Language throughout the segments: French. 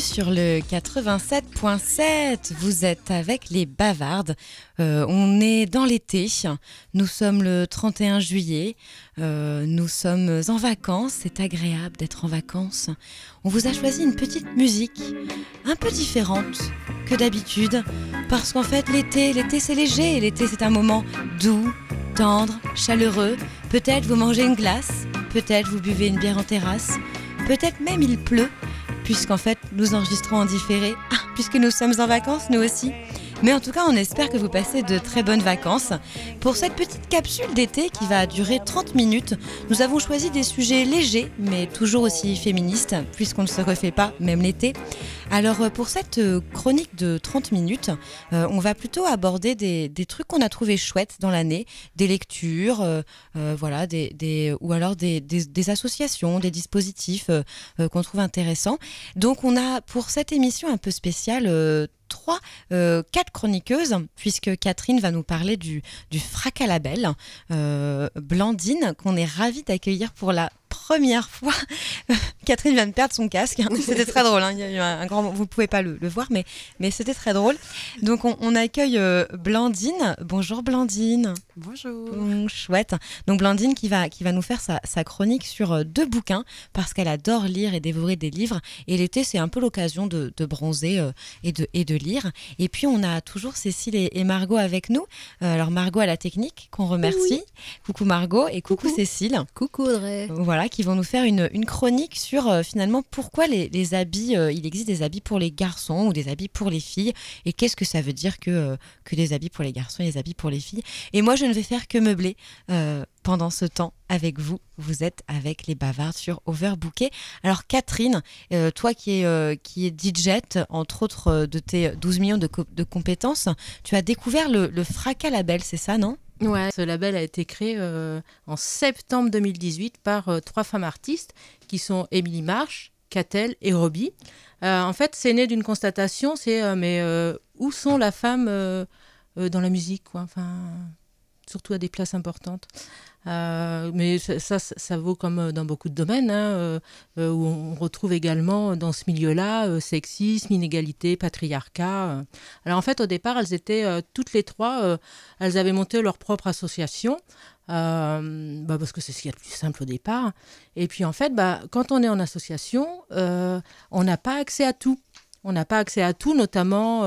Sur le 87.7. Vous êtes avec les bavardes. Euh, on est dans l'été. Nous sommes le 31 juillet. Euh, nous sommes en vacances. C'est agréable d'être en vacances. On vous a choisi une petite musique un peu différente que d'habitude. Parce qu'en fait, l'été, l'été c'est léger. L'été c'est un moment doux, tendre, chaleureux. Peut-être vous mangez une glace. Peut-être vous buvez une bière en terrasse. Peut-être même il pleut, puisqu'en fait nous enregistrons en différé, puisque nous sommes en vacances nous aussi. Mais en tout cas, on espère que vous passez de très bonnes vacances. Pour cette petite capsule d'été qui va durer 30 minutes, nous avons choisi des sujets légers, mais toujours aussi féministes, puisqu'on ne se refait pas, même l'été. Alors euh, pour cette euh, chronique de 30 minutes, euh, on va plutôt aborder des, trucs qu'on a trouvé chouettes dans l'année, des lectures, voilà, des, ou alors des, associations, des dispositifs qu'on trouve intéressants. Donc on a pour cette émission un peu spéciale trois, quatre chroniqueuses, puisque Catherine va nous parler du, du Fracalabel, euh, Blandine, qu'on est ravi d'accueillir pour la première fois. Catherine vient de perdre son casque. C'était très drôle. Hein. Il y a eu un, grand, vous ne pouvez pas le, voir, mais, mais c'était très drôle. Donc on, accueille euh, Blandine. Bonjour Blandine. Bonjour. Mmh, chouette. Donc Blandine qui va, qui va nous faire sa, chronique sur euh, deux bouquins parce qu'elle adore lire et dévorer des livres. Et l'été, c'est un peu l'occasion de, bronzer euh, et, de, et de lire. Et puis on a toujours Cécile et, Margot avec nous. alors Margot à la technique qu'on remercie. Coucou Margot et coucou, Cécile. Coucou Audrey. Voilà, qui vont nous faire une, chronique sur euh, finalement pourquoi les, habits, euh, il existe des habits pour les garçons ou des habits pour les filles, et qu'est-ce que ça veut dire que, euh, que des habits pour les garçons et des habits pour les filles. Et moi, je ne vais faire que meubler pendant ce temps avec vous. Vous êtes avec les bavards sur Overbooké. Alors Catherine, toi qui es, qui est DJ, entre autres de tes 12 millions de, compétences, tu as découvert le, le Fracas Label, c'est ça, non? Ouais, ce label a été créé euh, en septembre 2018 par euh, trois femmes artistes qui sont Émilie Marsh, Catel et Robbie. Euh, en fait, c'est né d'une constatation, c'est mais où sont la femme dans la musique quoi? Enfin, surtout à des places importantes. Euh, mais ça, ça, vaut comme euh, dans beaucoup de domaines, hein, euh, où on retrouve également dans ce milieu-là sexisme, inégalité, patriarcat. Alors en fait, au départ, elles étaient toutes les trois, elles avaient monté leur propre association. bah parce que c'est ce qui est le plus simple au départ. Et puis en fait, bah, quand on est en association, on n'a pas accès à tout. On n'a pas accès à tout, notamment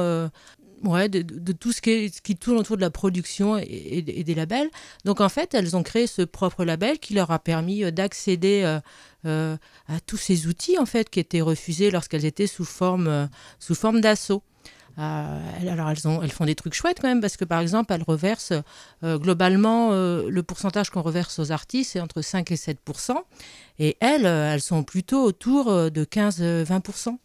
ouais, de, tout ce qui, tourne autour de la production et, des labels. Donc en fait, elles ont créé ce propre label qui leur a permis euh, d'accéder euh, euh, à tous ces outils en fait qui étaient refusés lorsqu'elles étaient sous forme, forme d'assaut. alors elles font des trucs chouettes quand même parce que par exemple elles reversent globalement le pourcentage qu'on reverse aux artistes c'est entre 5 et 7 et elles elles sont plutôt autour de 15-20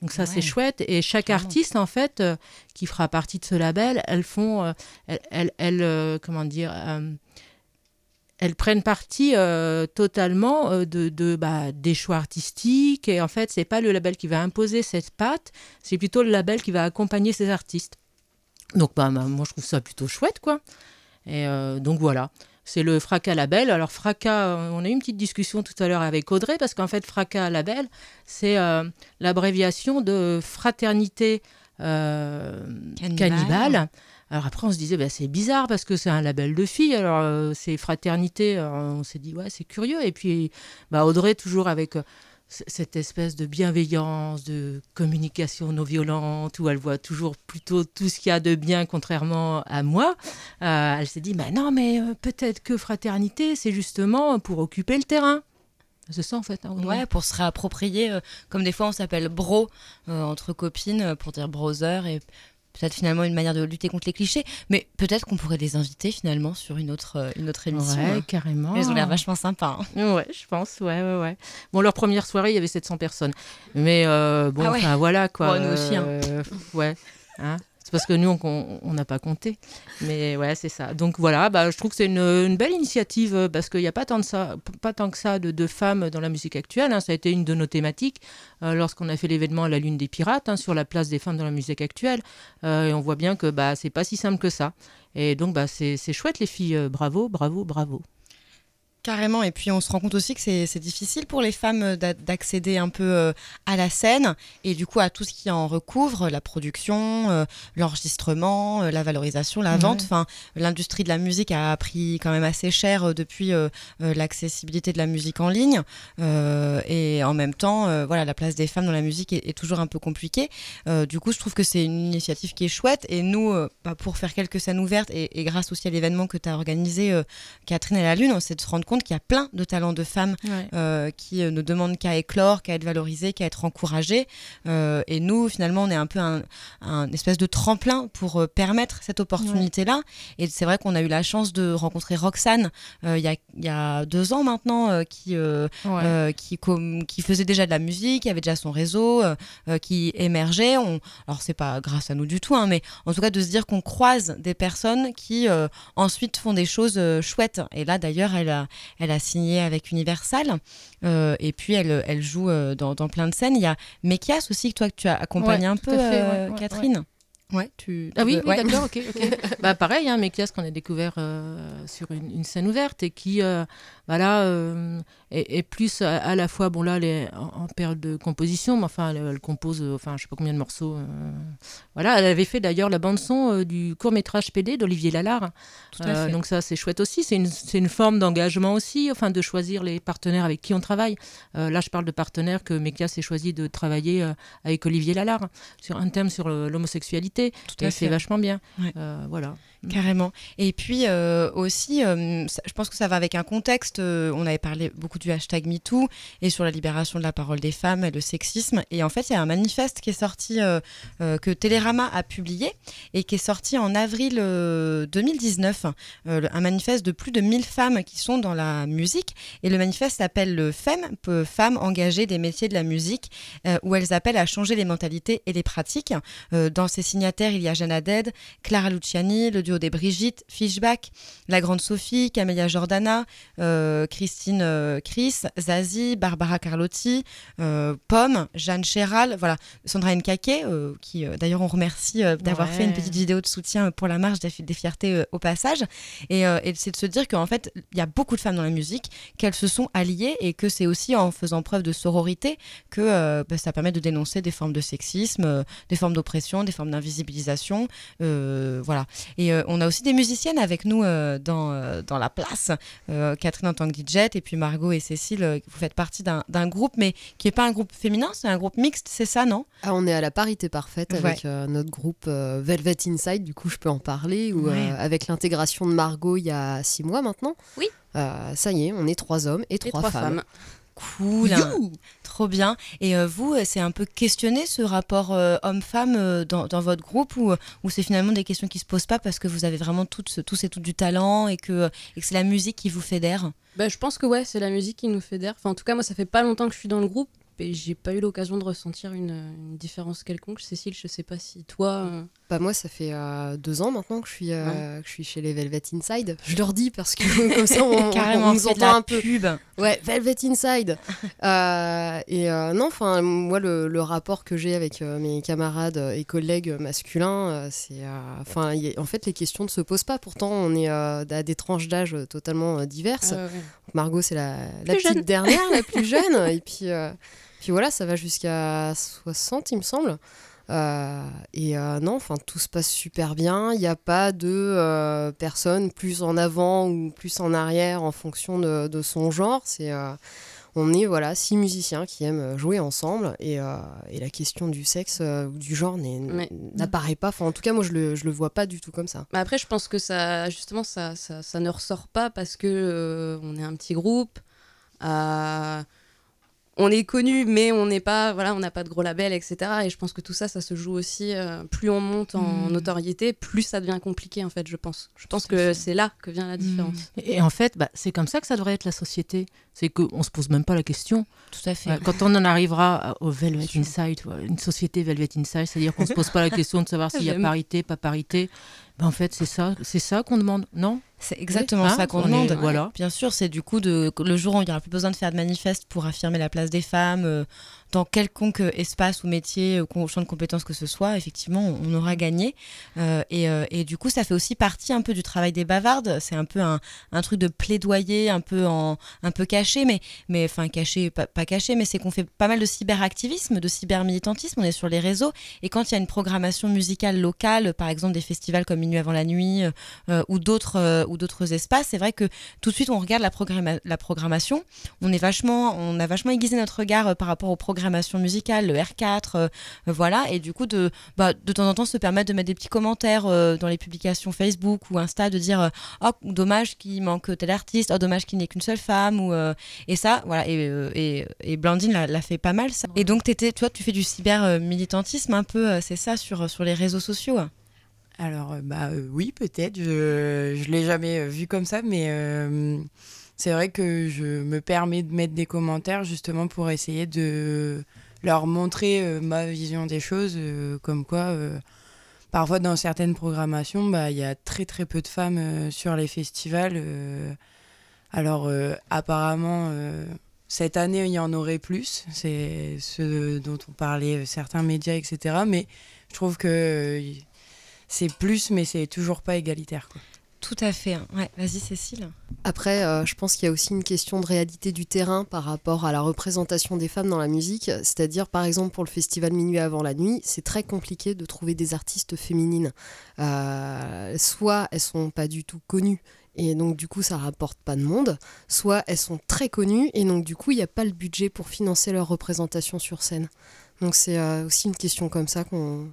donc ça c'est chouette. Et chaque artiste en fait euh, qui fera partie de ce label, elles font, euh, elles, elles, euh, comment dire, elles prennent partie totalement de, de bah, des choix artistiques. Et en fait c'est pas le label qui va imposer cette patte, c'est plutôt le label qui va accompagner ces artistes. Donc bah, bah moi je trouve ça plutôt chouette quoi. Et donc voilà c'est le Fracas Label. Alors Fracas, euh, on a eu une petite discussion tout à l'heure avec Audrey, parce qu'en fait Fracas Label, c'est euh, l'abréviation de fraternité euh, cannibale. Alors après, on se disait, bah, c'est bizarre parce que c'est un label de filles. Alors, c'est fraternité. on s'est dit, ouais, c'est curieux. Et puis, bah, Audrey, toujours avec cette espèce de bienveillance, de communication non violente, où elle voit toujours plutôt tout ce qu'il y a de bien, contrairement à moi, euh, elle s'est dit, bah non, mais euh, peut-être que fraternité, c'est justement pour occuper le terrain. C'est ça en fait. Hein, ouais, pour se réapproprier, euh, comme des fois on s'appelle bro entre copines pour dire brother peut-être finalement une manière de lutter contre les clichés, mais peut-être qu'on pourrait les inviter finalement sur une autre, euh, une autre émission. Ouais, hein. carrément. Ils ont l'air vachement sympas. Hein. Ouais, je pense, ouais, ouais, ouais. Bon, leur première soirée, il y avait 700 personnes. Mais euh, bon, ah enfin voilà quoi. nous aussi. Hein. Euh, ouais. Hein parce que nous, on n'a pas compté. Mais ouais, c'est ça. Donc voilà, bah, je trouve que c'est une, belle initiative euh, parce qu'il n'y a pas tant, de ça, pas tant que ça de, femmes dans la musique actuelle. Hein. Ça a été une de nos thématiques euh, lorsqu'on a fait l'événement la Lune des Pirates hein, sur la place des femmes dans la musique actuelle. Euh, et on voit bien que bah, c'est pas si simple que ça. Et donc, bah, c'est chouette, les filles. bravo, bravo, bravo. Carrément, et puis on se rend compte aussi que c'est difficile pour les femmes euh, d'accéder un peu euh, à la scène et du coup à tout ce qui en recouvre, la production, euh, l'enregistrement, la valorisation, la vente. Enfin, l'industrie de la musique a pris quand même assez cher depuis l'accessibilité de la musique en ligne et en même temps, voilà, la place des femmes dans la musique est, toujours un peu compliquée. du coup, je trouve que c'est une initiative qui est chouette et nous, bah, pour faire quelques scènes ouvertes et, et grâce aussi à l'événement que tu as organisé, Catherine et la Lune, c'est de se rendre compte qu'il y a plein de talents de femmes euh, qui euh, ne demandent qu'à éclore, qu'à être valorisées, qu'à être encouragées. Euh, et nous, finalement, on est un peu un, espèce de tremplin pour permettre cette opportunité-là. Et c'est vrai qu'on a eu la chance de rencontrer Roxane il y, y, a, deux ans maintenant, qui, qui, qui, faisait déjà de la musique, qui avait déjà son réseau, qui émergeait. On, alors, c'est pas grâce à nous du tout, hein, mais en tout cas, de se dire qu'on croise des personnes qui ensuite font des choses chouettes. Et là, d'ailleurs, elle a, elle a signé avec Universal. Euh, et puis, elle, elle joue euh, dans, dans, plein de scènes. Il y a Mekias aussi, que toi, que tu as accompagné un peu, euh, Catherine. Ouais, tu, ah oui, d'accord, ok. bah pareil, hein, Mekias qu'on a découvert sur une, une, scène ouverte et qui, voilà, est, plus à, la fois, bon là, elle est en, période de composition, mais enfin, elle, compose, euh, enfin, je sais pas combien de morceaux. Euh, voilà, elle avait fait d'ailleurs la bande-son euh, du court-métrage PD d'Olivier Lalard. donc ça, c'est chouette aussi. C'est une, une, forme d'engagement aussi, enfin, de choisir les partenaires avec qui on travaille. là, je parle de partenaires que Mekia s'est choisi de travailler avec Olivier Lalard sur un thème sur l'homosexualité. Et c'est vachement bien. voilà. Carrément. Et puis aussi, je pense que ça va avec un contexte. on avait parlé beaucoup du hashtag MeToo et sur la libération de la parole des femmes et le sexisme. Et en fait, il y a un manifeste qui est sorti, euh, euh, que Télérama a publié et qui est sorti en avril 2019. Euh, un manifeste de plus de 1000 femmes qui sont dans la musique. Et le manifeste s'appelle le FEM, Femmes engagées des métiers de la musique, où elles appellent à changer les mentalités et les pratiques. dans ces signataires, il y a Jeanne Dead, Clara Luciani, le duo des Brigitte, Fishback, la grande Sophie, Camélia Jordana, Christine Chris, Zazie, Barbara Carlotti, euh, Pomme, Jeanne Chéral, voilà, Sandra Nkake, euh, qui euh, d'ailleurs on remercie d'avoir fait une petite vidéo de soutien pour la marche des, fiertés au passage. Et, c'est de se dire qu'en fait, il y a beaucoup de femmes dans la musique, qu'elles se sont alliées et que c'est aussi en faisant preuve de sororité que bah, ça permet de dénoncer des formes de sexisme, des formes d'oppression, des formes d'invisibilisation. voilà. Et on a aussi des musiciennes avec nous dans, dans la place. Catherine en tant que DJ et puis Margot et Cécile, euh, vous faites partie d'un groupe, mais qui n'est pas un groupe féminin, c'est un groupe mixte, c'est ça, non? Ah, On est à la parité parfaite avec euh, notre groupe euh, Velvet Inside, du coup je peux en parler, ou avec l'intégration de Margot il y a six mois maintenant. Oui. ça y est, on est trois hommes et trois, femmes. Cool, trop bien. Et vous, c'est un peu questionné ce rapport homme-femme dans, votre groupe ou, c'est finalement des questions qui se posent pas parce que vous avez vraiment toutes, tous et toutes du talent et que, et que c'est la musique qui vous fédère bah, je pense que ouais, c'est la musique qui nous fédère. Enfin, en tout cas, moi, ça fait pas longtemps que je suis dans le groupe et j'ai pas eu l'occasion de ressentir une, différence quelconque. Cécile, je sais pas si toi. Euh, bah moi, ça fait euh, deux ans maintenant que je suis, euh, que je suis chez les Velvet Inside. Je leur dis parce que comme ça, on, Carrément, nous entend un peu. Pub. Ouais, Velvet Inside. et non, enfin, moi, le, le, rapport que j'ai avec mes camarades et collègues masculins, c'est, enfin, en fait, les questions ne se posent pas. Pourtant, on est à des tranches d'âge totalement diverses. Ah Margot, c'est la, la petite dernière, la plus jeune, et puis. Puis voilà, ça va jusqu'à 60, il me semble. Euh, et euh, non, enfin tout se passe super bien. Il n'y a pas de euh, personne plus en avant ou plus en arrière en fonction de, son genre. C'est on est voilà six musiciens qui aiment jouer ensemble et, et la question du sexe ou du genre n'apparaît pas. Enfin, en tout cas, moi je le, je le vois pas du tout comme ça. Mais après, je pense que ça justement ça, ça, ça ne ressort pas parce que on est un petit groupe on est connu, mais on n'est pas, voilà, on n'a pas de gros label, etc. Et je pense que tout ça, ça se joue aussi. Euh, plus on monte en hmm. notoriété, plus ça devient compliqué, en fait. Je pense. Je pense que c'est là que vient la hmm. différence. Et, en fait, bah, c'est comme ça que ça devrait être la société. C'est qu'on se pose même pas la question. Tout à fait. quand on en arrivera au Velvet Inside, une société Velvet Inside, c'est-à-dire qu'on se pose pas la question de savoir s'il y a parité, pas parité Bah, en fait, c'est ça, c'est ça qu'on demande, non? C'est exactement Hein ça qu'on est- demande. voilà. Bien sûr, c'est du coup de, le jour où il n'y aura plus besoin de faire de manifeste pour affirmer la place des femmes euh, dans quelconque espace ou métier ou champ de compétences que ce soit, effectivement, on, on aura gagné. Euh, et, euh, et du coup, ça fait aussi partie un peu du travail des bavardes. C'est un peu un, un truc de plaidoyer, un peu, en, un peu caché, mais, mais enfin caché, pas, pas caché, mais c'est qu'on fait pas mal de cyberactivisme, de cybermilitantisme. On est sur les réseaux. Et quand il y a une programmation musicale locale, par exemple des festivals comme Avant la nuit euh, ou d'autres euh, ou d'autres espaces, c'est vrai que tout de suite on regarde la, programma- la programmation. On est vachement, on a vachement aiguisé notre regard euh, par rapport aux programmations musicales, le R4, euh, euh, voilà. Et du coup de, bah, de temps en temps se permettre de mettre des petits commentaires euh, dans les publications Facebook ou Insta, de dire euh, oh dommage qu'il manque tel artiste, oh dommage qu'il n'y ait qu'une seule femme ou euh, et ça voilà et, euh, Blandine l'a- fait pas mal. Et donc toi tu fais du cyber euh, militantisme un peu, euh, c'est ça sur les réseaux sociaux? Alors, euh, bah euh, oui, peut-être. Je je l'ai jamais euh, vu comme ça, mais c'est vrai que je me permets de mettre des commentaires justement pour essayer de leur montrer ma vision des choses, comme quoi parfois dans certaines programmations, bah, il y a très très peu de femmes sur les festivals. alors apparemment, cette année, il y en aurait plus. C'est ce dont on parlait certains médias, etc. Mais je trouve que c'est plus, mais c'est toujours pas égalitaire. Quoi. Tout à fait. hein. Ouais, vas-y Cécile. Après, euh, je pense qu'il y a aussi une question de réalité du terrain par rapport à la représentation des femmes dans la musique. C'est-à-dire, par exemple, pour le festival Minuit avant la nuit, c'est très compliqué de trouver des artistes féminines. Euh, soit elles sont pas du tout connues. Et donc du coup ça rapporte pas de monde, soit elles sont très connues et donc du coup il n'y a pas le budget pour financer leur représentation sur scène. Donc c'est euh, aussi une question comme ça qu'on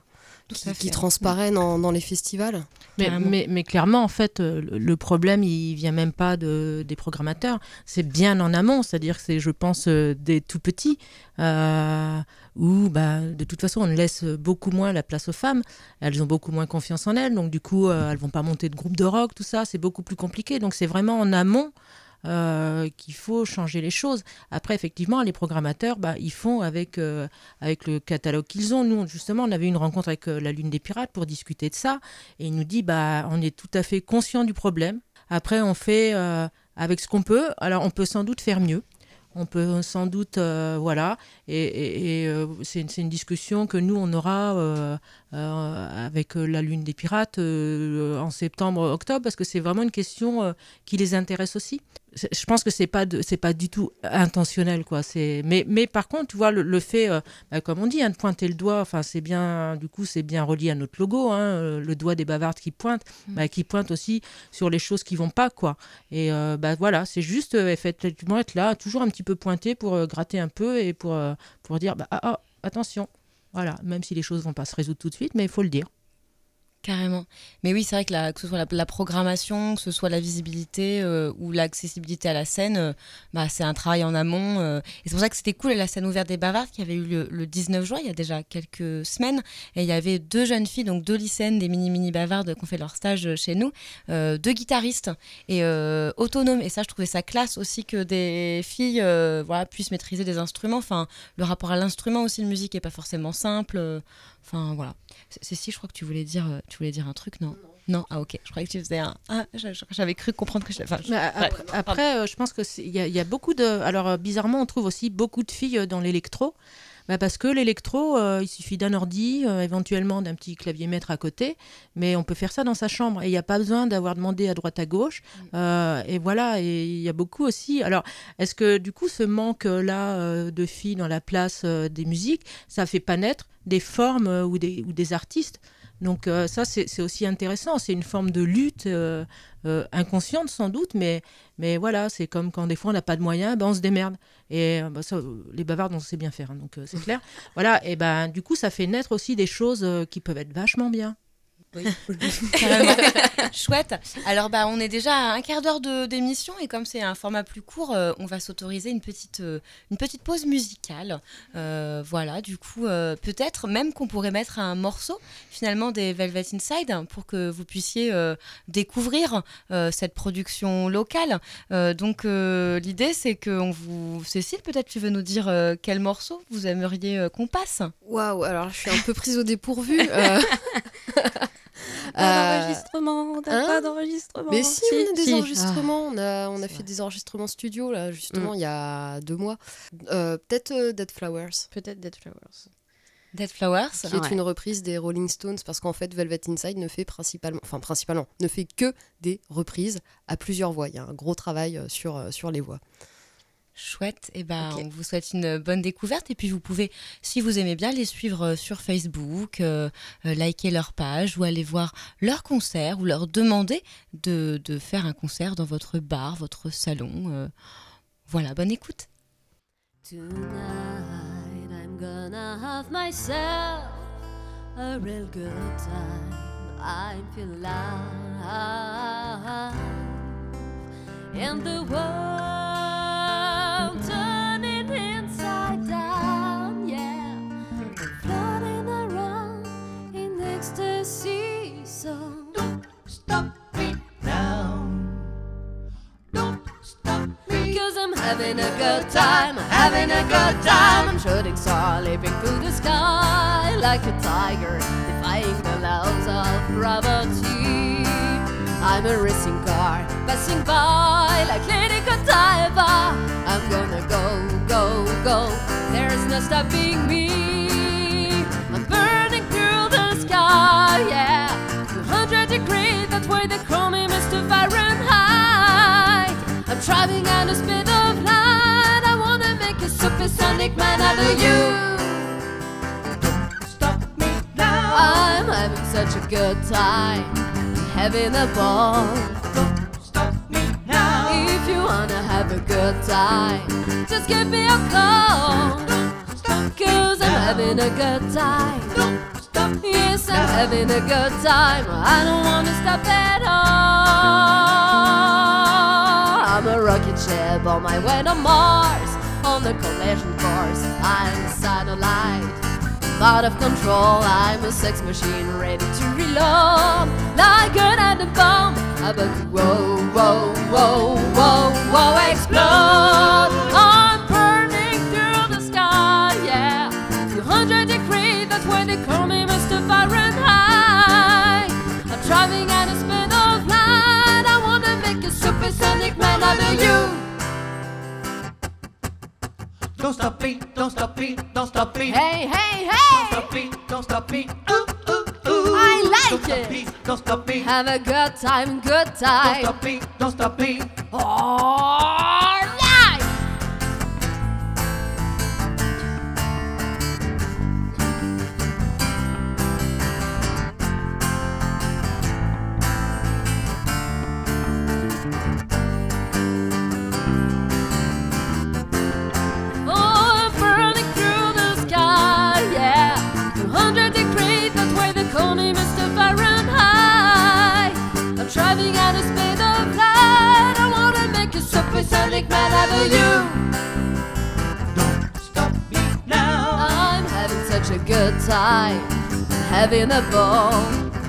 qui, transparaît dans, dans les festivals. Mais, Carrément. mais, mais clairement, en fait, euh, le, problème, il vient même pas de, des programmateurs. C'est bien en amont, c'est-à-dire que c'est, je pense, euh, des tout petits, euh, où bah, de toute façon, on laisse beaucoup moins la place aux femmes. Elles ont beaucoup moins confiance en elles, donc du coup, elles vont pas monter de groupe de rock, tout ça, c'est beaucoup plus compliqué. Donc c'est vraiment en amont. Euh, qu'il faut changer les choses. Après, effectivement, les programmateurs, bah, ils font avec, euh, avec le catalogue qu'ils ont. Nous, justement, on avait une rencontre avec euh, la Lune des Pirates pour discuter de ça. Et il nous dit, bah, on est tout à fait conscient du problème. Après, on fait avec ce qu'on peut. Alors, on peut sans doute faire mieux. On peut sans doute, voilà, et, c'est une, une discussion que nous, on aura avec euh, la Lune des Pirates euh, en septembre, octobre, parce que c'est vraiment une question euh, qui les intéresse aussi. Je pense que c'est pas c'est pas du tout intentionnel, quoi. C'est mais, mais par contre, tu vois, le, le fait, euh, bah, comme on dit, hein, de pointer le doigt, enfin, c'est bien, du coup, c'est bien relié à notre logo, hein, euh, le doigt des bavardes qui pointe, bah, qui pointe aussi sur les choses qui vont pas, quoi. Et euh, bah voilà, c'est juste euh, effectivement être là, toujours un petit peu pointé pour euh, gratter un peu et pour, euh, pour dire bah, ah, ah, attention. Voilà, même si les choses vont pas se résoudre tout de suite, mais il faut le dire. Carrément. Mais oui, c'est vrai que, la- que ce soit la, programmation, que ce soit la visibilité euh, ou l'accessibilité à la scène, euh, bah, c'est un travail en amont. euh. et c'est pour ça que c'était cool la scène ouverte des Bavardes qui avait eu le, le 19 juin, il y a déjà quelques semaines. Et il y avait deux jeunes filles, donc deux lycéennes, des mini-mini Bavardes qui ont fait leur stage chez nous, deux guitaristes et autonomes. Et ça, je trouvais ça classe aussi que des filles puissent maîtriser des instruments. Enfin, le rapport à l'instrument aussi de musique est pas forcément simple. Enfin, voilà. Cécile, je crois que tu voulais dire, euh, tu voulais dire un truc, Non, ah ok. Je croyais que tu faisais un. Ah, j'a- j'avais cru comprendre que je. Enfin, je- Ouais, après, après, euh, je pense que c'est- il y, a- y a beaucoup de. Alors, euh, bizarrement, on trouve aussi beaucoup de filles euh, dans l'électro. Bah, parce que l'électro, euh, il suffit d'un ordi, euh, éventuellement d'un petit clavier maître à côté, mais on peut faire ça dans sa chambre. Et il n'y a pas besoin d'avoir demandé à droite à gauche. Euh, et voilà, et il y a beaucoup aussi. Alors, est-ce que du coup, ce manque-là euh, de filles dans la place euh, des musiques, ça fait pas naître des formes euh, ou, des, ou des artistes? Donc euh, ça, c'est aussi intéressant. C'est une forme de lutte euh, euh, inconsciente sans doute, mais, mais voilà, c'est comme quand des fois on n'a pas de moyens, ben on se démerde. Et bah, ça, les bavards, on sait bien faire, hein, donc c'est clair. voilà, et ben du coup, ça fait naître aussi des choses qui peuvent être vachement bien. Carrément. Chouette. Alors, bah, on est déjà à un quart d'heure de- d'émission et comme c'est un format plus court, euh, on va s'autoriser une petite, euh, une petite pause musicale. Euh, voilà, du coup, euh, peut-être même qu'on pourrait mettre un morceau finalement des Velvet Inside pour que vous puissiez euh, découvrir euh, cette production locale. Euh, donc, euh, l'idée, c'est que on vous. Cécile, peut-être tu veux nous dire euh, quel morceau vous aimeriez euh, qu'on passe? Waouh, alors je suis un peu prise au dépourvu. euh. pas d'enregistrement, on n'a hein pas d'enregistrement. Mais si, on a des si. enregistrements. On a, on a fait vrai. des enregistrements studio, là, justement, Mm. il y a deux mois. Euh, Peut-être euh, Dead Flowers, Peut-être Dead Flowers. Dead Flowers. qui est Ouais. une reprise des Rolling Stones, parce qu'en fait, Velvet Inside ne fait principalement, enfin, principalement, ne fait que des reprises à plusieurs voix. Il y a un gros travail euh, sur, euh, sur les voix. Chouette, et ben Ok. on vous souhaite une bonne découverte et puis vous pouvez, si vous aimez bien, les suivre euh, sur Facebook, euh, euh, liker leur page ou aller voir leur concert ou leur demander de, de faire un concert dans votre bar, votre salon. euh. Voilà, bonne écoute. Tonight I'm gonna have myself a real good time. I feel alive. And the world having a good time, having a good time. I'm shooting star, leaping through the sky like a tiger, defying the laws of gravity. I'm a racing car, passing by like Lady Godiva. I'm gonna go, go, go. There's no stopping me. I'm burning through the sky, yeah. 200 degrees, that's why they call me Mr. Fahrenheit. A supersonic man out of you. Stop me now. I'm having such a good time, having a ball. Stop me now. If you wanna have a good time, just give me a call. Cause I'm having a good time. Stop Yes, I'm having a good time. I don't wanna stop at all. I'm a rocket ship on my way to Mars. On the collision course, I'm a satellite. Out of control, I'm a sex machine ready to reload. Like an atom bomb, I'm about to whoa, whoa, whoa, whoa, whoa, explode. Don't stop me, don't stop me, don't stop me. Hey, hey, hey! Don't stop me, don't stop me. Ooh, ooh, ooh. I like don't Stop it. me, don't stop me. Have a good time, good time. Don't stop me, don't stop me. Alright! Good time, having a ball.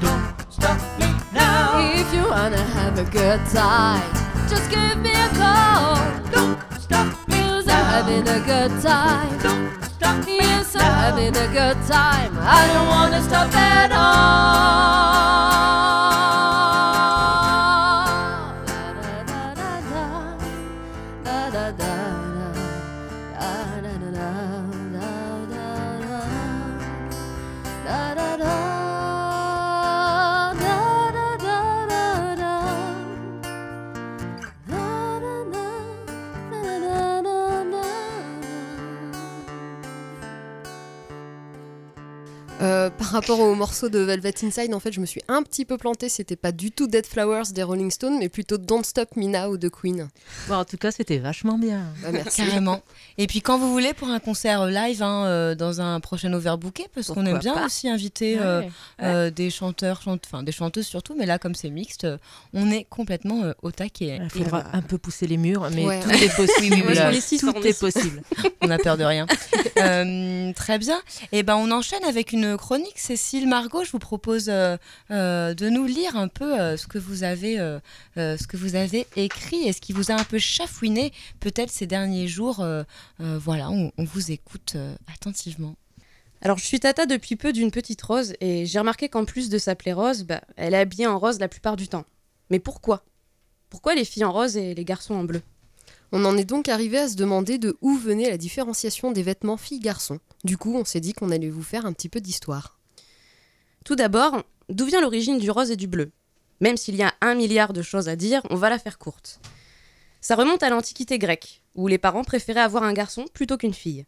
Don't stop me now. If you wanna have a good time, just give me a call. Don't stop me Cause I'm having a good time. Don't stop me Yes, I'm now. having a good time. I don't wanna stop at all. Rapport au morceau de Velvet Inside, en fait, je me suis un petit peu plantée. C'était pas du tout Dead Flowers des Rolling Stones, mais plutôt Don't Stop Me Now de Queen. Bon, en tout cas, c'était vachement bien. Bah, merci. Carrément. Et puis quand vous voulez pour un concert live hein, euh, dans un prochain overbooké, parce qu'on aime bien pas aussi inviter euh, Ouais. euh, des chanteurs, chante- enfin des chanteuses surtout, mais là comme c'est mixte, on est complètement euh, au taquet. Il faudra un peu pousser les murs, mais Ouais. tout est possible. moi, six, tout on est possible. on n'a peur de rien. Euh, très bien. Et ben on enchaîne avec une chronique. Cécile Margot, je vous propose euh, euh, de nous lire un peu euh, ce que vous avez, euh, euh, ce que vous avez écrit et ce qui vous a un peu chafouiné peut-être ces derniers jours. Euh, euh, voilà, on, on vous écoute euh, attentivement. Alors, je suis tata depuis peu d'une petite rose et j'ai remarqué qu'en plus de s'appeler Rose, bah, elle est habillée en rose la plupart du temps. Mais pourquoi? Pourquoi les filles en rose et les garçons en bleu? On en est donc arrivé à se demander de où venait la différenciation des vêtements filles-garçons. Du coup, on s'est dit qu'on allait vous faire un petit peu d'histoire. Tout d'abord, d'où vient l'origine du rose et du bleu? Même s'il y a un milliard de choses à dire, on va la faire courte. Ça remonte à l'Antiquité grecque, où les parents préféraient avoir un garçon plutôt qu'une fille.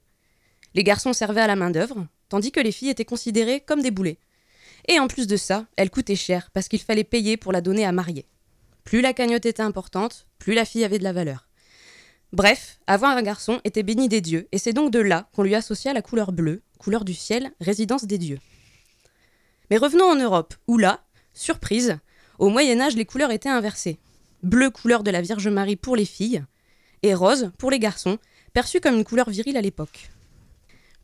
Les garçons servaient à la main-d'œuvre, tandis que les filles étaient considérées comme des boulets. Et en plus de ça, elles coûtaient cher parce qu'il fallait payer pour la donner à marier. Plus la cagnotte était importante, plus la fille avait de la valeur. Bref, avoir un garçon était béni des dieux, et c'est donc de là qu'on lui associa la couleur bleue, couleur du ciel, résidence des dieux. Mais revenons en Europe, où là, surprise, au Moyen Âge les couleurs étaient inversées. Bleu couleur de la Vierge Marie pour les filles, et rose pour les garçons, perçu comme une couleur virile à l'époque.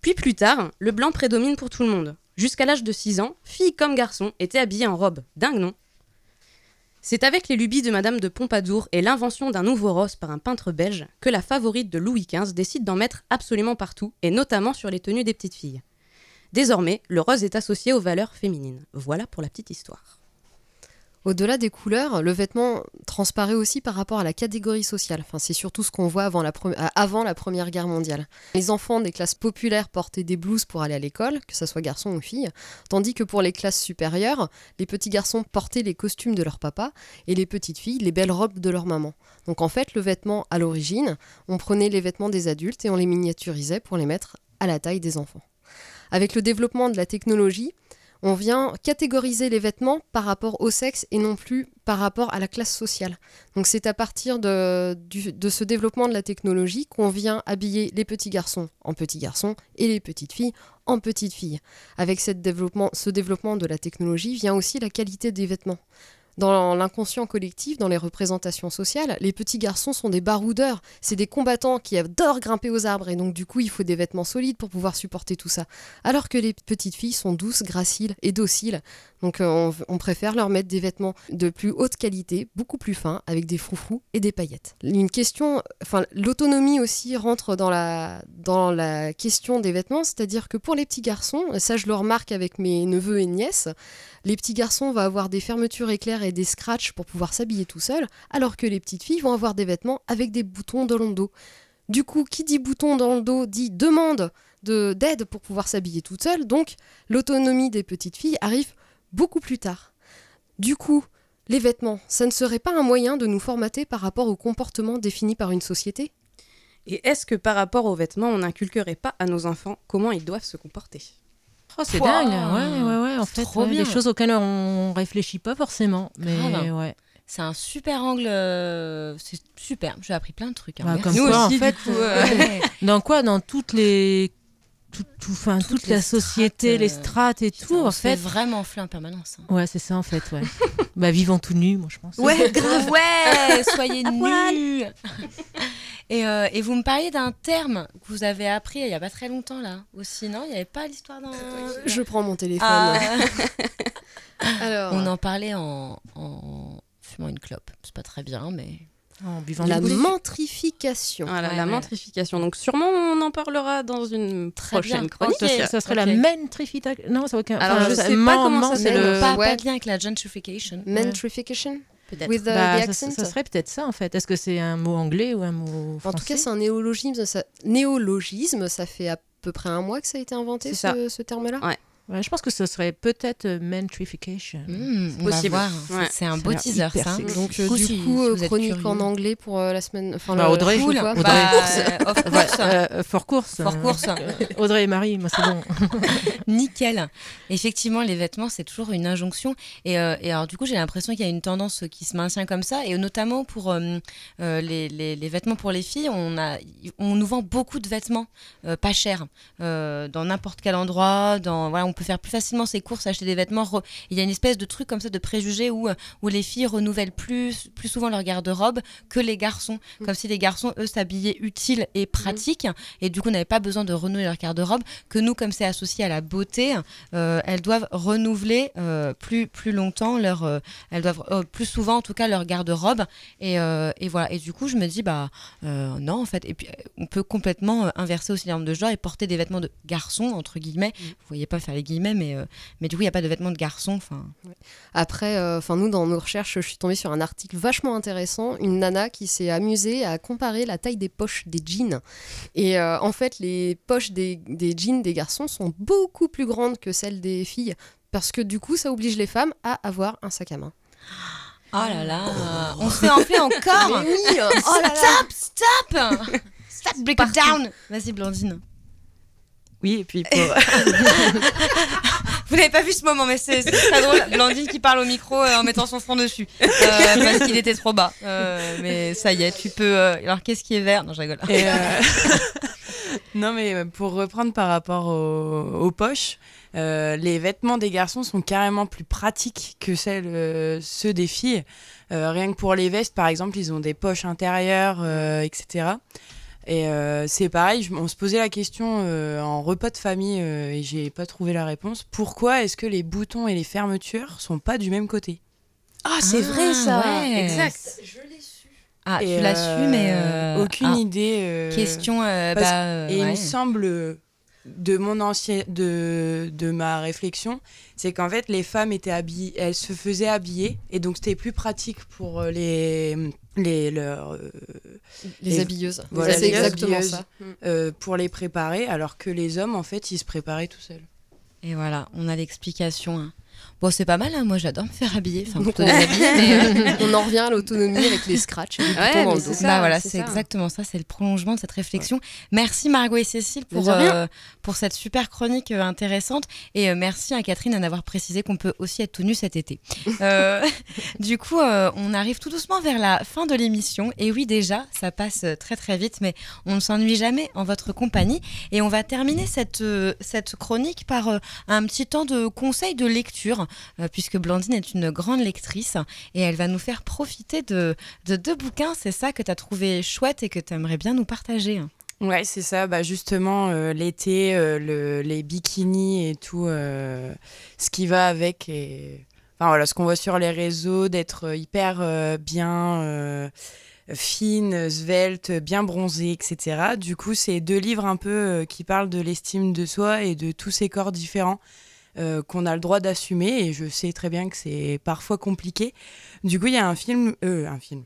Puis plus tard, le blanc prédomine pour tout le monde. Jusqu'à l'âge de 6 ans, filles comme garçons étaient habillés en robe. Dingue, non? C'est avec les lubies de Madame de Pompadour et l'invention d'un nouveau rose par un peintre belge que la favorite de Louis XV décide d'en mettre absolument partout, et notamment sur les tenues des petites filles. Désormais, le rose est associé aux valeurs féminines. Voilà pour la petite histoire. Au-delà des couleurs, le vêtement transparaît aussi par rapport à la catégorie sociale. Enfin, c'est surtout ce qu'on voit avant la, euh, Première Guerre mondiale. Les enfants des classes populaires portaient des blouses pour aller à l'école, que ce soit garçon ou fille, tandis que pour les classes supérieures, les petits garçons portaient les costumes de leur papa et les petites filles les belles robes de leur maman. Donc en fait, le vêtement, à l'origine, on prenait les vêtements des adultes et on les miniaturisait pour les mettre à la taille des enfants. Avec le développement de la technologie, on vient catégoriser les vêtements par rapport au sexe et non plus par rapport à la classe sociale. Donc c'est à partir de, ce développement de la technologie qu'on vient habiller les petits garçons en petits garçons et les petites filles en petites filles. Avec ce développement de la technologie vient aussi la qualité des vêtements. Dans l'inconscient collectif, dans les représentations sociales, les petits garçons sont des baroudeurs, c'est des combattants qui adorent grimper aux arbres et donc du coup il faut des vêtements solides pour pouvoir supporter tout ça. Alors que les petites filles sont douces, graciles et dociles. Donc euh, on, préfère leur mettre des vêtements de plus haute qualité, beaucoup plus fins, avec des froufrous et des paillettes. Une question, enfin l'autonomie aussi rentre dans la, dans la question des vêtements, c'est-à-dire que pour les petits garçons, ça je le remarque avec mes neveux et nièces, les petits garçons vont avoir des fermetures éclairs et des scratchs pour pouvoir s'habiller tout seuls, alors que les petites filles vont avoir des vêtements avec des boutons dans le dos. Du coup, qui dit bouton dans le dos dit demande de- d'aide pour pouvoir s'habiller toute seule, donc l'autonomie des petites filles arrive beaucoup plus tard. Du coup, les vêtements, ça ne serait pas un moyen de nous formater par rapport au comportement défini par une société? Et est-ce que par rapport aux vêtements, on n'inculquerait pas à nos enfants comment ils doivent se comporter? Oh, c'est dingue, ouais, ouais, ouais. En fait, trop ouais, bien. des choses auxquelles on réfléchit pas forcément, mais Grave. ouais. C'est un super angle. euh, C'est super. J'ai appris plein de trucs. hein. Bah, comme Nous quoi, aussi, en fait, du coup, euh, dans quoi, dans toutes les, tout, tout- Toutes toute la société, strates, les euh, strates et tout, on en se fait fait. vraiment flin en permanence. hein. Ouais, c'est ça en fait, ouais. bah, vivons tout nus, moi je pense. Ouais, grave. Ouais, soyez nuls. Et, euh, et vous me parliez d'un terme que vous avez appris il y a pas très longtemps là aussi, non? Il n'y avait pas l'histoire d'un. Je prends mon téléphone. Ah. Alors, On en parlait en, en fumant une clope. C'est pas très bien, mais. En buvant la mentrification. Voilà, Ouais, la ouais. mentrification. Donc sûrement on en parlera dans une Très prochaine bien. chronique. Ok. Ça serait la mentrification. Non, ça n'a aucun. Alors, enfin, je sais pas ment- comment ment, ça le. pas, ouais. pas bien avec la gentrification. Mentrification Peut-être. With the, Bah, the ça, accent? ça serait peut-être ça en fait. Est-ce que c'est un mot anglais ou un mot En français tout cas, c'est un néologisme. Ça... Néologisme, ça fait à peu près un mois que ça a été inventé, ce, ce terme-là? Ouais. Ouais, je pense que ce serait peut-être euh, mentrification. Mmh, on va Possible. voir. Ouais. C'est un beau teaser, ça. sexy. Donc, euh, Du coup, si- si euh, êtes chronique curieux. en anglais pour euh, la semaine. Enfin, Bah, Audrey, Cool. Audrey. Bah, course. Ouais, course. for course. For euh, course. Audrey et Marie, moi c'est bon. Nickel. Effectivement, les vêtements, c'est toujours une injonction. Et, euh, et alors, du coup, j'ai l'impression qu'il y a une tendance qui se maintient comme ça. Et notamment pour les, les- les vêtements pour les filles, on, a, on nous vend beaucoup de vêtements euh, pas chers. Euh, dans n'importe quel endroit. Dans, voilà, on, peut faire plus facilement ses courses, acheter des vêtements. Il y a une espèce de truc comme ça de préjugé où, euh, où les filles renouvellent plus, plus souvent leur garde-robe que les garçons. Comme si les garçons, eux, s'habillaient utile et pratique et du coup n'avaient pas besoin de renouveler leur garde-robe. Que nous, comme c'est associé à la beauté, euh, elles doivent renouveler euh, plus, plus longtemps leur. euh, elles doivent plus souvent, en tout cas, leur garde-robe. Et, et voilà. Et du coup, je me dis, bah non, en fait. Et puis, on peut complètement inverser aussi les normes de genre et porter des vêtements de garçons, entre guillemets. Vous voyez pas faire les guillemets, mais, euh, mais du coup, il n'y a pas de vêtements de garçons. Enfin, Après, euh, enfin nous, dans nos recherches, je suis tombée sur un article vachement intéressant. Une nana qui s'est amusée à comparer la taille des poches des jeans. Et euh, en fait, les poches des, des jeans des garçons sont beaucoup plus grandes que celles des filles. Parce que du coup, ça oblige les femmes à avoir un sac à main. oh là là, on se fait enfler encore. Mais oui, oh là là. Stop, stop, stop, break it down. Vas-y, Blandine. Oui, et puis pour... Vous n'avez pas vu ce moment, mais c'est très drôle. Blandine qui parle au micro euh, en mettant son front dessus. Euh, parce qu'il était trop bas. Euh, mais ça y est, tu peux. euh, Alors, qu'est-ce qui est vert? Non, je rigole. Et, euh, non, mais pour reprendre par rapport aux, aux poches, euh, les vêtements des garçons sont carrément plus pratiques que celles, euh, ceux des filles. Euh, rien que pour les vestes, par exemple, ils ont des poches intérieures, euh, etc. Et euh, c'est pareil, je- on se posait la question euh, en repas de famille euh, et j'ai pas trouvé la réponse. Pourquoi est-ce que les boutons et les fermetures sont pas du même côté? Ah, c'est vrai ça ouais. Exact. Ah, Et, tu l'as su, mais. euh, aucune ah, idée. euh, Question. euh, parce- bah, euh, Et il me semble, de mon ancien, de, de ma réflexion, c'est qu'en fait les femmes étaient habillées, elles se faisaient habiller, et donc c'était plus pratique pour euh, les les leurs, euh, Les Et habilleuses. voilà, c'est les exactement habilleuses. ça. euh, pour les préparer, alors que les hommes en fait ils se préparaient tout seuls. Et voilà, on a l'explication. hein. Bon, c'est pas mal, hein, moi j'adore me faire habiller. Enfin, plutôt on- mais. On en revient à l'autonomie avec les scratchs Ouais, le c'est bah voilà, c'est c'est ça. exactement ça, c'est le prolongement de cette réflexion. Merci Margot et Cécile pour, euh, pour cette super chronique euh, intéressante. Et euh, merci à Catherine d'en avoir précisé qu'on peut aussi être tout nu cet été. Euh, du coup, euh, on arrive tout doucement vers la fin de l'émission. Et oui, déjà, ça passe très très vite, mais on ne s'ennuie jamais en votre compagnie. Et on va terminer cette, euh, cette chronique par euh, un petit temps de conseil de lecture, euh, puisque Blandine est une grande lectrice et elle va nous faire profiter de, de deux bouquins. C'est ça que tu as trouvé chouette et que tu aimerais bien nous partager. Ouais, c'est ça. Bah justement, euh, l'été, euh, le- les bikinis et tout, ce qui va avec. Et... Enfin voilà, ce qu'on voit sur les réseaux, d'être hyper bien fine, svelte, bien bronzée, etc. Du coup, c'est deux livres un peu qui parlent de l'estime de soi et de tous ces corps différents euh, qu'on a le droit d'assumer. Et je sais très bien que c'est parfois compliqué. Du coup, il y a un film, euh, un film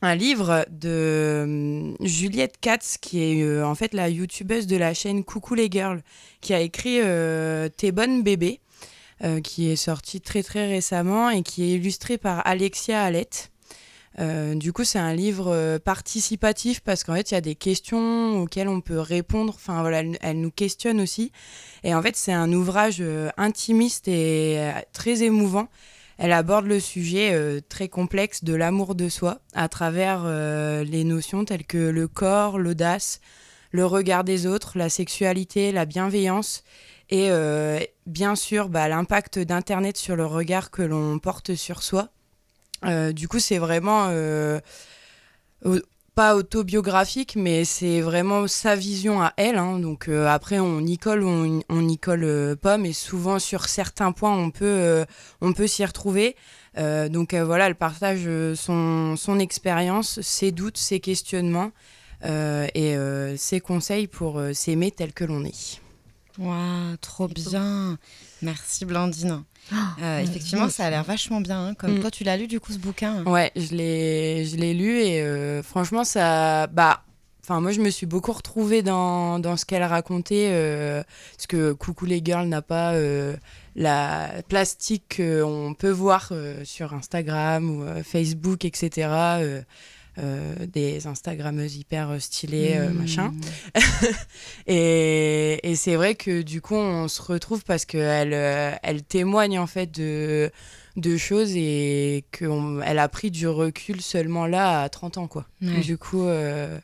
un livre de euh, Juliette Katz, qui est en fait la youtubeuse de la chaîne Coucou les Girls, qui a écrit T'es bonne bébé, qui est sorti très très récemment et qui est illustré par Alexia Alette. Euh, du coup, c'est un livre euh, participatif parce qu'en fait, il y a des questions auxquelles on peut répondre. Enfin, voilà, elle, nous questionne aussi. Et en fait, c'est un ouvrage euh, intimiste et très émouvant. Elle aborde le sujet très complexe de l'amour de soi à travers les notions telles que le corps, l'audace, le regard des autres, la sexualité, la bienveillance et bien sûr bah, l'impact d'Internet sur le regard que l'on porte sur soi. Euh, du coup, c'est vraiment euh, pas autobiographique, mais c'est vraiment sa vision à elle. hein. Donc euh, après, on y colle ou on, on n'y colle pas, mais souvent sur certains points, on peut, euh, on peut s'y retrouver. Euh, donc euh, voilà, elle partage son, son expérience, ses doutes, ses questionnements euh, et euh, ses conseils pour euh, s'aimer tel que l'on est. Waouh, trop bien. Merci Blandine. Euh, effectivement, ça a l'air vachement bien. hein. Comme Mm. toi, tu l'as lu du coup ce bouquin. hein. Ouais, je l'ai, je l'ai lu et euh, franchement, ça. Bah, enfin, moi, je me suis beaucoup retrouvée dans, dans ce qu'elle racontait. euh, parce que Coucou les Girls n'a pas euh, la plastique qu'on peut voir euh, sur Instagram ou euh, Facebook, etc. euh, des Instagrammeuses hyper euh, stylées, euh, Mm. machin. Et, et c'est vrai que du coup, on se retrouve parce qu'elle elle témoigne en fait de, de choses et qu'elle a pris du recul seulement là à 30 ans. Quoi. Ouais. Du coup, euh,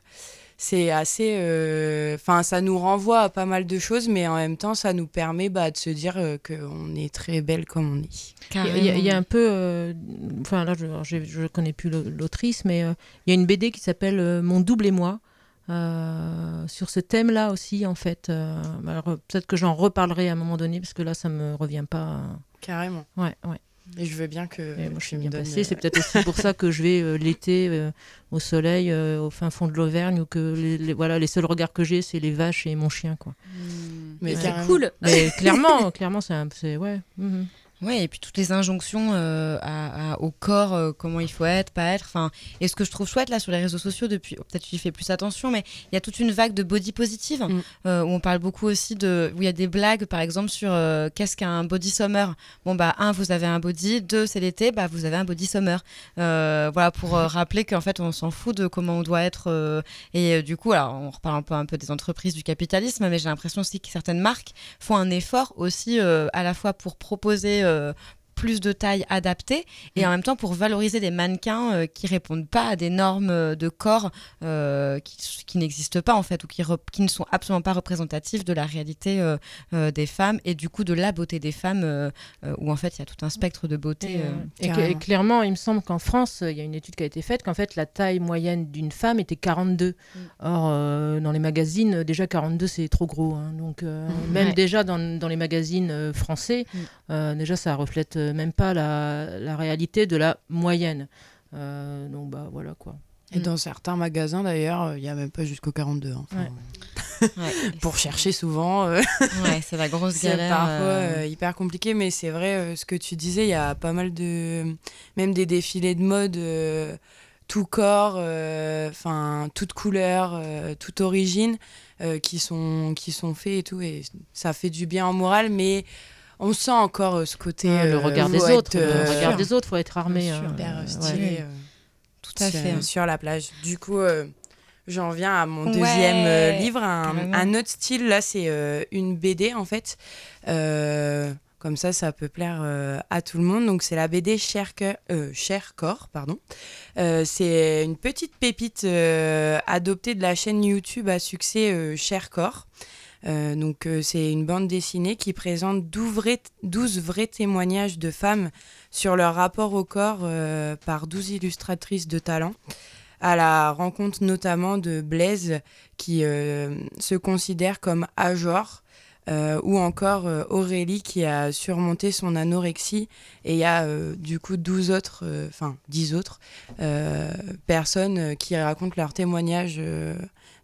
c'est assez. euh, Enfin, ça nous renvoie à pas mal de choses, mais en même temps, ça nous permet bah, de se dire euh, qu'on est très belle comme on est. Il y a- il y, a- un peu, euh, enfin là je je connais plus l'au- l'autrice, mais euh, il y a une BD qui s'appelle euh, Mon double et moi. euh, sur ce thème-là aussi, en fait. Euh, alors, peut-être que j'en reparlerai à un moment donné, parce que là, ça me revient pas. Carrément. Ouais, ouais. Et je veux bien que. Et moi, je suis bien passée. euh, C'est peut-être aussi pour ça que je vais euh, l'été euh, au soleil, euh, au fin fond de l'Auvergne, où que les, les- voilà, les seuls regards que j'ai, c'est les vaches et mon chien, quoi. Mais Ouais. carrément. Cool. Mais clairement, clairement, c'est un- c'est ouais. mhm. Oui, et puis toutes les injonctions euh, à- à- au corps, euh, comment il faut être, pas être. Enfin, et ce que je trouve chouette là sur les réseaux sociaux depuis, peut-être tu y fais plus attention, mais il y a toute une vague de body positive Mm. euh, où on parle beaucoup aussi de, où il y a des blagues par exemple sur qu'est-ce qu'un body summer? Bon bah un, vous avez un body, deux, c'est l'été, bah vous avez un body summer. Voilà pour rappeler qu'en fait on s'en fout de comment on doit être. et du coup, alors on reparle un peu un peu des entreprises du capitalisme, mais j'ai l'impression aussi que certaines marques font un effort aussi à la fois pour proposer euh, plus de taille adaptée et en même temps pour valoriser des mannequins euh, qui répondent pas à des normes euh, de corps euh, qui, qui n'existent pas en fait ou qui, qui ne sont absolument pas représentatifs de la réalité euh, des femmes et du coup de la beauté des femmes où en fait il y a tout un spectre de beauté. Et, clairement, il me semble qu'en France, il y a une étude qui a été faite qu'en fait, la taille moyenne d'une femme était 42. Or, euh, dans les magazines, déjà 42, c'est trop gros. hein. Donc, Mm. même Ouais. déjà dans, dans les magazines français, Mm. déjà, ça reflète même pas la, la réalité de la moyenne. Euh, donc, bah voilà quoi. Et dans certains magasins d'ailleurs, euh, il n'y a même pas jusqu'au 42. hein. Enfin, ouais. Pour chercher souvent, euh, Ouais, c'est la grosse c'est galère. parfois euh, euh, hyper compliqué, mais c'est vrai, euh, ce que tu disais, il y a pas mal de. Même des défilés de mode, euh, tout corps, euh, enfin, toute couleur, euh, toute origine, euh, qui, sont, qui sont faits et tout, et ça fait du bien en morale, mais on sent encore euh, ce côté. Ah, le euh, regard des autres, euh, le regard des autres, faut être armé. Sûr, hein. Euh, stylé. ouais. euh, tout à sur- fait. sur la plage. Du coup, euh, j'en viens à mon Ouais, deuxième euh, livre, un, autre style. Là, c'est euh, une BD en fait. Euh, comme ça, ça peut plaire euh, à tout le monde. Donc, c'est la BD Cher, euh, Cher Corps. Pardon. Euh, c'est une petite pépite euh, adoptée de la chaîne YouTube à succès euh, Cher Corps. Euh, donc, euh, c'est une bande dessinée qui présente 12 vrais, 12 vrais témoignages de femmes sur leur rapport au corps euh, par 12 illustratrices de talent, à la rencontre notamment de Blaise, qui se considère comme euh, ou encore Aurélie, qui a surmonté son anorexie, et il y a du coup 12 autres, enfin 10 autres personnes qui racontent leurs témoignages euh,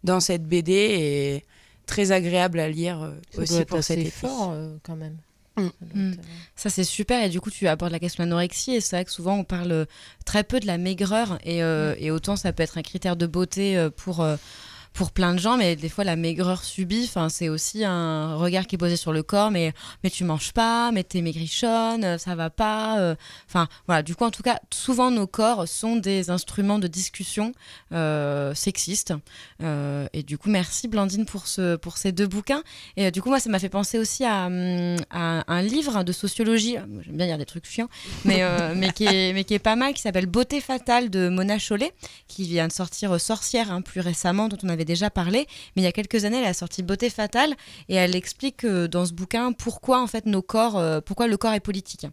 dans cette BD, et très agréable à lire euh, doit aussi être pour cet été. fort euh, quand même. Mm. Mm. euh, Ça, c'est super. Et du coup, tu abordes la question de l'anorexie. Et c'est vrai que souvent, on parle très peu de la maigreur. Et, euh, et autant, ça peut être un critère de beauté pour, euh, pour plein de gens. Mais des fois, la maigreur subie, c'est aussi un regard qui est posé sur le corps. Mais, mais tu manges pas, mais t'es maigrichonne, euh, ça va pas. euh. Enfin, voilà. Du coup, en tout cas, souvent, nos corps sont des instruments de discussion euh, sexistes. Euh, et du coup, merci Blandine pour, ce, pour ces deux bouquins. Et euh, du coup, moi, ça m'a fait penser aussi à, hum, un livre de sociologie. J'aime bien lire des trucs chiants, mais, mais, qui est, mais qui est pas mal, qui s'appelle Beauté fatale de Mona Chollet, qui vient de sortir Sorcière hein, plus récemment, dont on avait déjà parlé. Mais il y a quelques années, elle a sorti Beauté fatale et elle explique euh, dans ce bouquin pourquoi en fait nos corps, euh, pourquoi le corps est politique.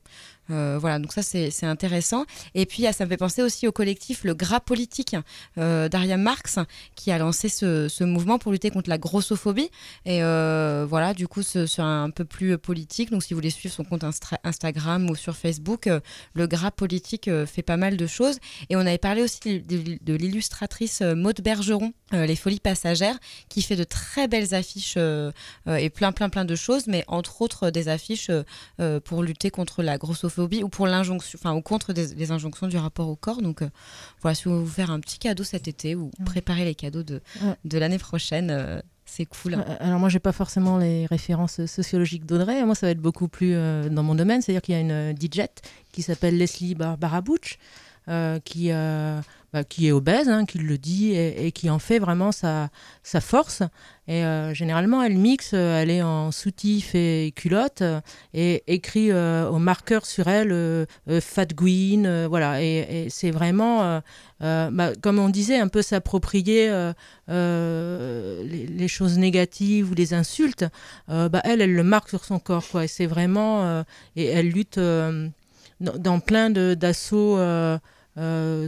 Euh, voilà, donc ça c'est c'est intéressant. Et puis ah, ça me fait penser aussi au collectif Le Gras Politique euh, Marx qui a lancé ce, mouvement pour lutter contre la grossophobie. Et euh, voilà, du coup, ce- sur un, peu plus euh, politique. Donc, si vous voulez suivre son compte Instagram ou sur Facebook, le gras politique fait pas mal de choses. Et on avait parlé aussi de, de l'illustratrice Maude Bergeron, Les Folies Passagères, qui fait de très belles affiches et plein, plein, plein de choses, mais entre autres des affiches pour lutter contre la grossophobie ou pour l'injonction, enfin, ou contre des, les injonctions du rapport au corps. Donc, euh, voilà, si vous voulez vous faire un petit cadeau cet été ou Ouais. préparer les cadeaux de, Ouais. de l'année prochaine, euh, c'est cool. Euh, Alors moi, j'ai pas forcément les références sociologiques d'Audrey. Moi, ça va être beaucoup plus euh, dans mon domaine. C'est-à-dire qu'il y a une DJ qui s'appelle Leslie euh, qui, bah, qui est obèse, hein, qui le dit et, qui en fait vraiment sa, force. Et euh, généralement, elle mixe, euh, elle est en soutif et culotte euh, et écrit au marqueur sur elle Fat euh, voilà. Et, c'est vraiment, bah, comme on disait, un peu s'approprier les, choses négatives ou les insultes. Bah, elle, elle le marque sur son corps, quoi. Et c'est vraiment, et elle lutte dans, dans plein d'assauts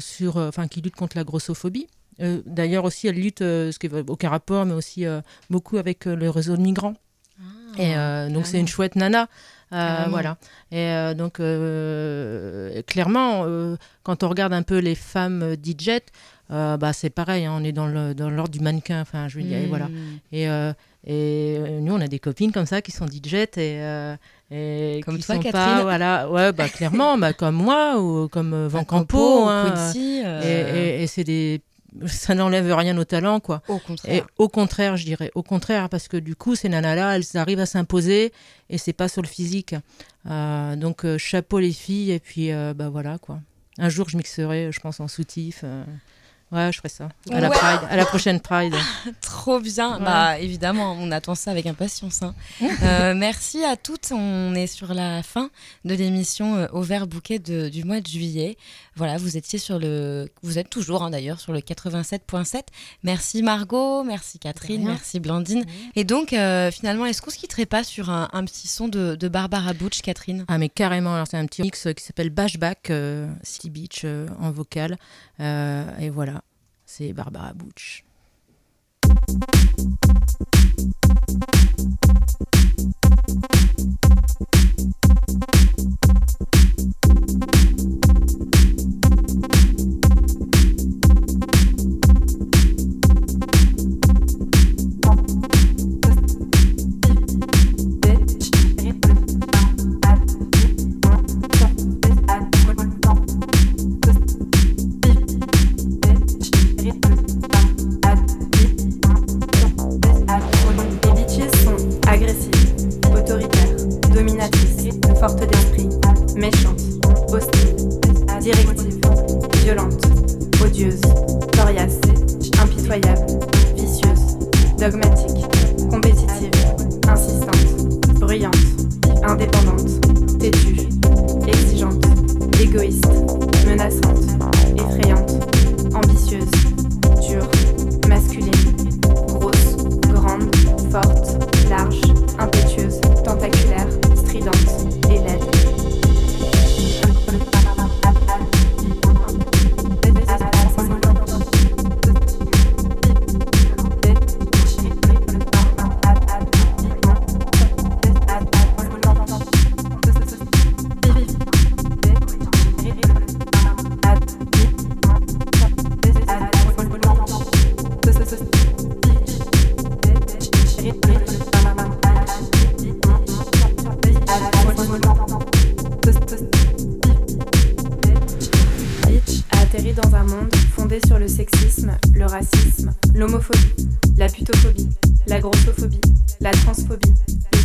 sur, euh, enfin, qui luttent contre la grossophobie. Euh, D'ailleurs aussi, elle lutte, euh, ce qui n'a aucun rapport, mais aussi euh, beaucoup avec euh, le réseau de migrants. et euh, donc c'est une chouette nana. Euh, Carrément. voilà. Et euh, donc, euh, clairement, euh, quand on regarde un peu les femmes euh, DJ, euh, bah, c'est pareil, hein, on est dans le- dans l'ordre du mannequin. Enfin, je veux dire, et voilà. Mm. Et, euh, et euh, nous, on a des copines comme ça qui sont DJ et, euh, et Comme qui toi, sont Catherine. pas, voilà, ouais, bah, clairement, bah, comme moi ou comme euh, Van Campo, hein, Quincy, euh, et et- et c'est des, ça n'enlève rien au talent, quoi. Au Et contraire. au contraire, je dirais, au contraire, parce que du coup, ces nanas-là, elles arrivent à s'imposer et c'est pas sur le physique. Donc, chapeau les filles, et puis, bah voilà, quoi. Un jour, je mixerai, je pense, en soutif. Ouais, je ferai ça. À la. Pride, à la prochaine Pride. Trop bien. Ouais. Bah évidemment, on attend ça avec impatience. hein. Euh, merci à toutes. On est sur la fin de l'émission euh, Au vert bouquet de- du mois de juillet. Voilà, vous étiez sur le, vous êtes toujours hein, d'ailleurs sur le 87.7. Merci Margot, merci Catherine, merci Blandine. Et donc euh, finalement, est-ce qu'on se quitterait pas sur un, un petit son de, de Barbara Butch, Catherine? Ah mais carrément, alors c'est un petit mix qui s'appelle Bashback euh, City Beach en vocal. Et voilà, c'est Barbara Butch.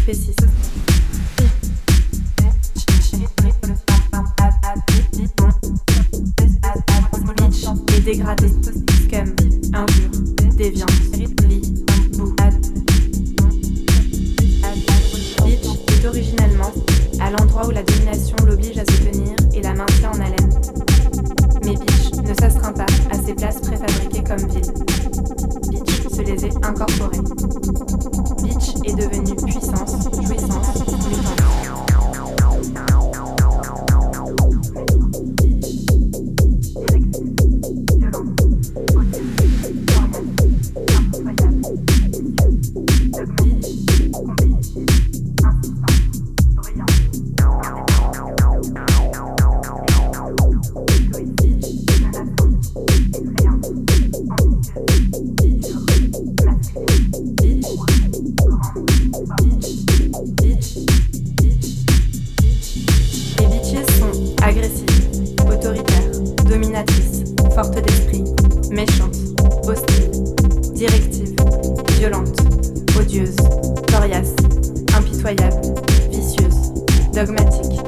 Le spécisme. Bitch impitoyables, vicieuses, dogmatiques,